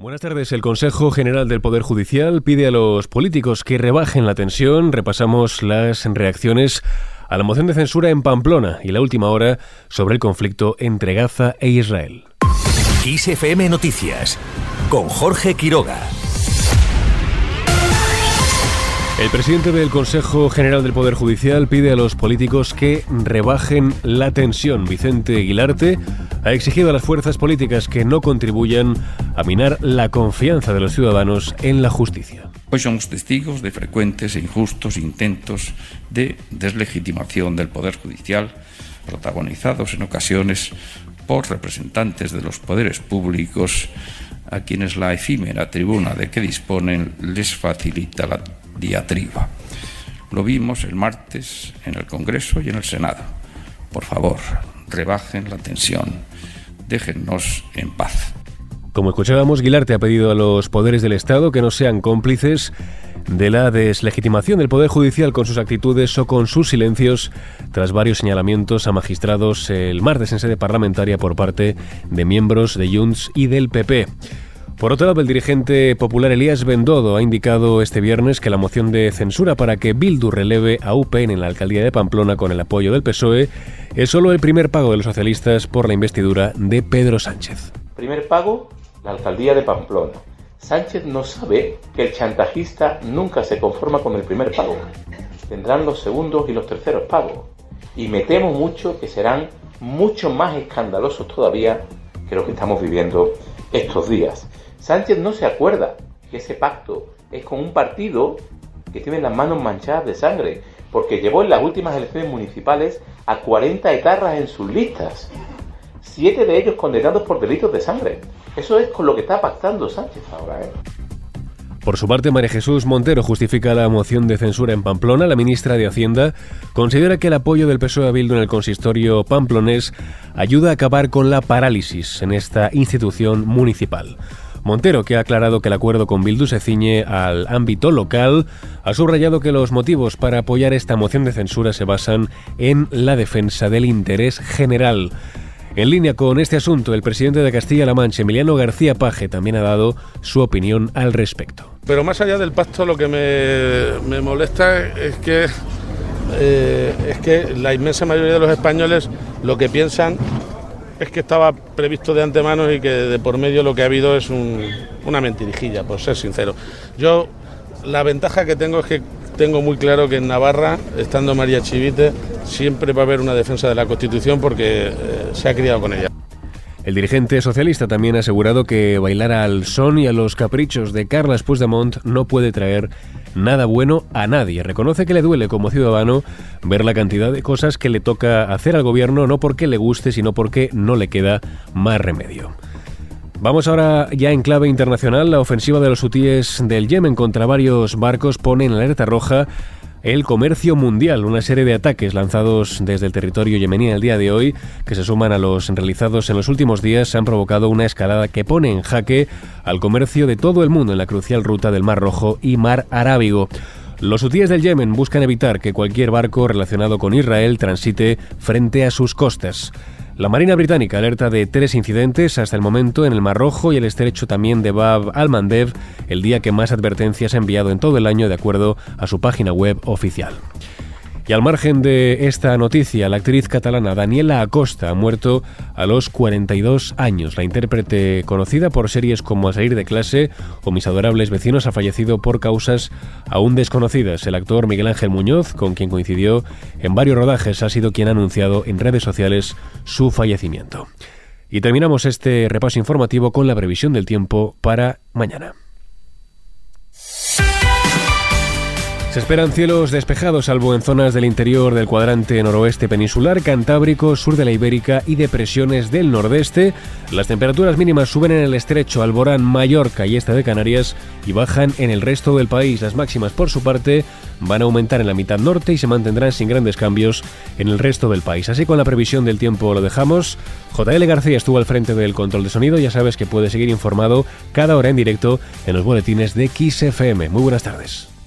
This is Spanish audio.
Buenas tardes. El Consejo General del Poder Judicial pide a los políticos que rebajen la tensión. Repasamos las reacciones a la moción de censura en Pamplona y la última hora sobre el conflicto entre Gaza e Israel. XFM Noticias con Jorge Quiroga. El presidente del Consejo General del Poder Judicial pide a los políticos que rebajen la tensión. Vicente Aguilarte ha exigido a las fuerzas políticas que no contribuyan a minar la confianza de los ciudadanos en la justicia. Hoy somos testigos de frecuentes e injustos intentos de deslegitimación del Poder Judicial, protagonizados en ocasiones por representantes de los poderes públicos a quienes la efímera tribuna de que disponen les facilita la diatriba. Lo vimos el martes en el Congreso y en el Senado. Por favor, rebajen la tensión, déjennos en paz. Como escuchábamos, Guilarte ha pedido a los poderes del Estado que no sean cómplices de la deslegitimación del Poder Judicial con sus actitudes o con sus silencios tras varios señalamientos a magistrados el martes en sede parlamentaria por parte de miembros de Junts y del PP. Por otro lado, el dirigente popular Elías Bendodo ha indicado este viernes que la moción de censura para que Bildu releve a UPN en la alcaldía de Pamplona con el apoyo del PSOE es solo el primer pago de los socialistas por la investidura de Pedro Sánchez. Primer pago, la alcaldía de Pamplona. Sánchez no sabe que el chantajista nunca se conforma con el primer pago. Tendrán los segundos y los terceros pagos. Y me temo mucho que serán mucho más escandalosos todavía que los que estamos viviendo estos días. Sánchez no se acuerda que ese pacto es con un partido que tiene las manos manchadas de sangre, porque llevó en las últimas elecciones municipales a 40 etarras en sus listas, siete de ellos condenados por delitos de sangre. Eso es con lo que está pactando Sánchez ahora. ¿eh? Por su parte, María Jesús Montero justifica la moción de censura en Pamplona. La ministra de Hacienda considera que el apoyo del PSOE a Bildu en el consistorio pamplonés ayuda a acabar con la parálisis en esta institución municipal. Montero, que ha aclarado que el acuerdo con Bildu se ciñe al ámbito local, ha subrayado que los motivos para apoyar esta moción de censura se basan en la defensa del interés general. En línea con este asunto, el presidente de Castilla-La Mancha, Emiliano García Paje, también ha dado su opinión al respecto. Pero más allá del pacto, lo que me, molesta es que, eh, es que la inmensa mayoría de los españoles lo que piensan es que estaba previsto de antemano y que de por medio lo que ha habido es una mentirijilla, por ser sincero. Yo la ventaja que tengo es que tengo muy claro que en Navarra, estando María Chivite, siempre va a haber una defensa de la Constitución porque eh, se ha criado con ella. El dirigente socialista también ha asegurado que bailar al son y a los caprichos de Carles Puigdemont no puede traer nada bueno a nadie. Reconoce que le duele como ciudadano ver la cantidad de cosas que le toca hacer al gobierno no porque le guste, sino porque no le queda más remedio. Vamos ahora ya en clave internacional. La ofensiva de los hutíes del Yemen contra varios barcos pone en alerta roja el comercio mundial, una serie de ataques lanzados desde el territorio yemení el día de hoy, que se suman a los realizados en los últimos días, han provocado una escalada que pone en jaque al comercio de todo el mundo en la crucial ruta del Mar Rojo y Mar Arábigo. Los hutíes del Yemen buscan evitar que cualquier barco relacionado con Israel transite frente a sus costas. La Marina Británica alerta de tres incidentes hasta el momento en el Mar Rojo y el estrecho también de Bab al-Mandeb, el día que más advertencias ha enviado en todo el año de acuerdo a su página web oficial. Y al margen de esta noticia, la actriz catalana Daniela Acosta ha muerto a los 42 años. La intérprete, conocida por series como A salir de clase o Mis adorables vecinos, ha fallecido por causas aún desconocidas. El actor Miguel Ángel Muñoz, con quien coincidió en varios rodajes, ha sido quien ha anunciado en redes sociales su fallecimiento. Y terminamos este repaso informativo con la previsión del tiempo para mañana. Se esperan cielos despejados, salvo en zonas del interior del cuadrante noroeste peninsular, cantábrico, sur de la Ibérica y depresiones del nordeste. Las temperaturas mínimas suben en el estrecho Alborán, Mallorca y este de Canarias y bajan en el resto del país. Las máximas, por su parte, van a aumentar en la mitad norte y se mantendrán sin grandes cambios en el resto del país. Así con la previsión del tiempo lo dejamos. JL García estuvo al frente del control de sonido. Ya sabes que puedes seguir informado cada hora en directo en los boletines de XFM. Muy buenas tardes.